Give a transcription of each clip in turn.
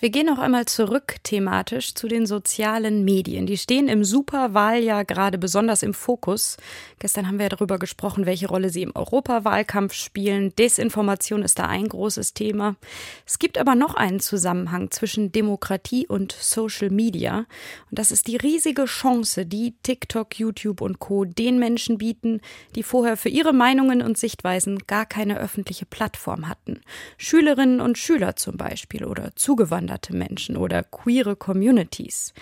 wir gehen noch einmal zurück thematisch zu den sozialen Medien. Die stehen im Superwahljahr gerade besonders im Fokus. Gestern haben wir darüber gesprochen, welche Rolle sie im Europawahlkampf spielen. Desinformation ist da ein großes Thema. Es gibt aber noch einen Zusammenhang zwischen Demokratie und Social Media. Und das ist die riesige Chance, die TikTok, YouTube und Co. den Menschen bieten, die vorher für ihre Meinungen und Sichtweisen gar keine öffentliche Plattform hatten. Schülerinnen und Schüler zum Beispiel oder zugewanderte ausgewanderte Menschen oder queere Communities.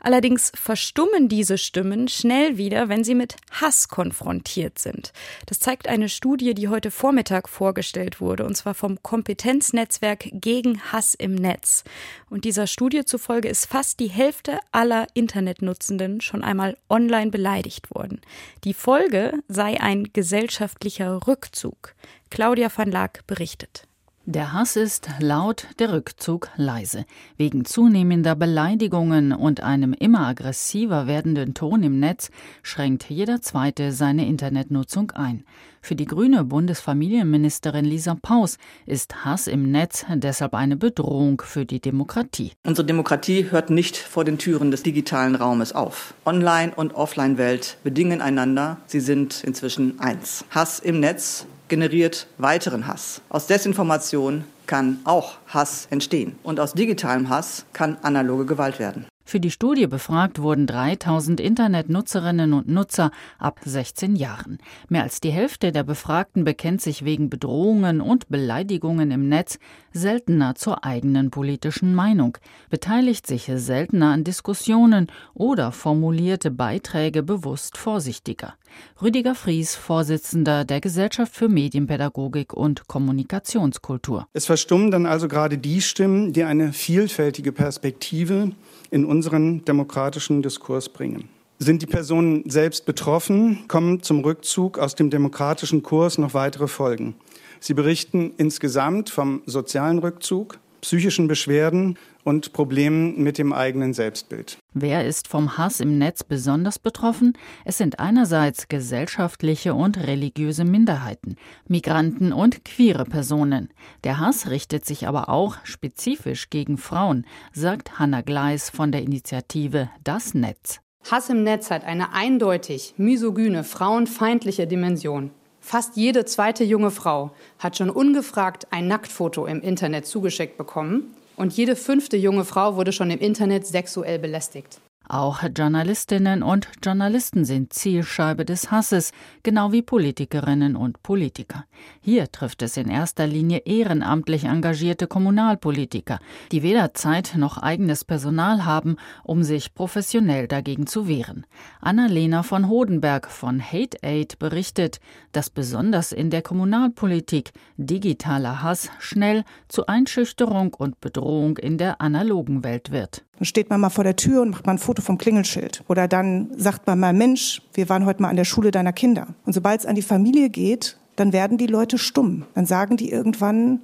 Allerdings verstummen diese Stimmen schnell wieder, wenn sie mit Hass konfrontiert sind. Das zeigt eine Studie, die heute Vormittag vorgestellt wurde, und zwar vom Kompetenznetzwerk gegen Hass im Netz. Und dieser Studie zufolge ist fast die Hälfte aller Internetnutzenden schon einmal online beleidigt worden. Die Folge sei ein gesellschaftlicher Rückzug. Claudia van Laak berichtet. Der Hass ist laut, der Rückzug leise. Wegen zunehmender Beleidigungen und einem immer aggressiver werdenden Ton im Netz schränkt jeder Zweite seine Internetnutzung ein. Für die grüne Bundesfamilienministerin Lisa Paus ist Hass im Netz deshalb eine Bedrohung für die Demokratie. Unsere Demokratie hört nicht vor den Türen des digitalen Raumes auf. Online- und Offline-Welt bedingen einander. Sie sind inzwischen eins. Hass im Netz generiert weiteren Hass. Aus Desinformation kann auch Hass entstehen. Und aus digitalem Hass kann analoge Gewalt werden. Für die Studie befragt wurden 3000 Internetnutzerinnen und Nutzer ab 16 Jahren. Mehr als die Hälfte der Befragten bekennt sich wegen Bedrohungen und Beleidigungen im Netz seltener zur eigenen politischen Meinung, beteiligt sich seltener an Diskussionen oder formulierte Beiträge bewusst vorsichtiger. Rüdiger Fries, Vorsitzender der Gesellschaft für Medienpädagogik und Kommunikationskultur. Es verstummen dann also gerade die Stimmen, die eine vielfältige Perspektive in unseren demokratischen Diskurs bringen. Sind die Personen selbst betroffen, kommen zum Rückzug aus dem demokratischen Kurs noch weitere Folgen. Sie berichten insgesamt vom sozialen Rückzug, psychischen Beschwerden und Problemen mit dem eigenen Selbstbild. Wer ist vom Hass im Netz besonders betroffen? Es sind einerseits gesellschaftliche und religiöse Minderheiten, Migranten und queere Personen. Der Hass richtet sich aber auch spezifisch gegen Frauen, sagt Hanna Gleis von der Initiative Das Netz. Hass im Netz hat eine eindeutig misogyne, frauenfeindliche Dimension. Fast jede zweite junge Frau hat schon ungefragt ein Nacktfoto im Internet zugeschickt bekommen und jede fünfte junge Frau wurde schon im Internet sexuell belästigt. Auch Journalistinnen und Journalisten sind Zielscheibe des Hasses, genau wie Politikerinnen und Politiker. Hier trifft es in erster Linie ehrenamtlich engagierte Kommunalpolitiker, die weder Zeit noch eigenes Personal haben, um sich professionell dagegen zu wehren. Annalena von Hodenberg von Hate Aid berichtet, dass besonders in der Kommunalpolitik digitaler Hass schnell zu Einschüchterung und Bedrohung in der analogen Welt wird. Dann steht man mal vor der Tür und macht mal ein Foto vom Klingelschild. Oder dann sagt man mal, Mensch, wir waren heute mal an der Schule deiner Kinder. Und sobald es an die Familie geht, dann werden die Leute stumm. Dann sagen die irgendwann,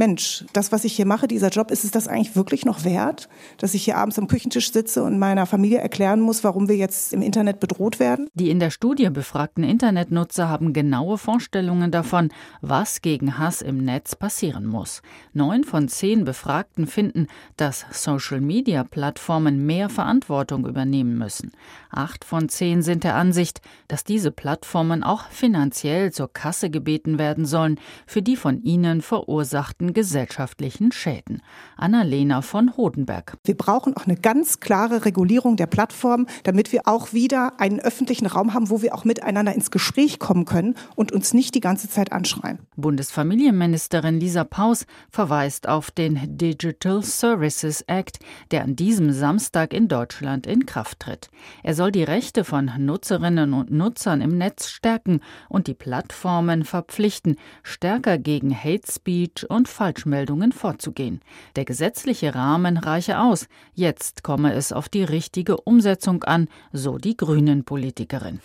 Mensch, das, was ich hier mache, dieser Job, ist es das eigentlich wirklich noch wert, dass ich hier abends am Küchentisch sitze und meiner Familie erklären muss, warum wir jetzt im Internet bedroht werden? Die in der Studie befragten Internetnutzer haben genaue Vorstellungen davon, was gegen Hass im Netz passieren muss. Neun von zehn Befragten finden, dass Social-Media-Plattformen mehr Verantwortung übernehmen müssen. Acht von zehn sind der Ansicht, dass diese Plattformen auch finanziell zur Kasse gebeten werden sollen für die von ihnen verursachten gesellschaftlichen Schäden. Annalena von Hodenberg. Wir brauchen auch eine ganz klare Regulierung der Plattform, damit wir auch wieder einen öffentlichen Raum haben, wo wir auch miteinander ins Gespräch kommen können und uns nicht die ganze Zeit anschreien. Bundesfamilienministerin Lisa Paus verweist auf den Digital Services Act, der an diesem Samstag in Deutschland in Kraft tritt. Er soll die Rechte von Nutzerinnen und Nutzern im Netz stärken und die Plattformen verpflichten, stärker gegen Hate Speech und Falschmeldungen vorzugehen. Der gesetzliche Rahmen reiche aus. Jetzt komme es auf die richtige Umsetzung an, so die Grünen-Politikerin.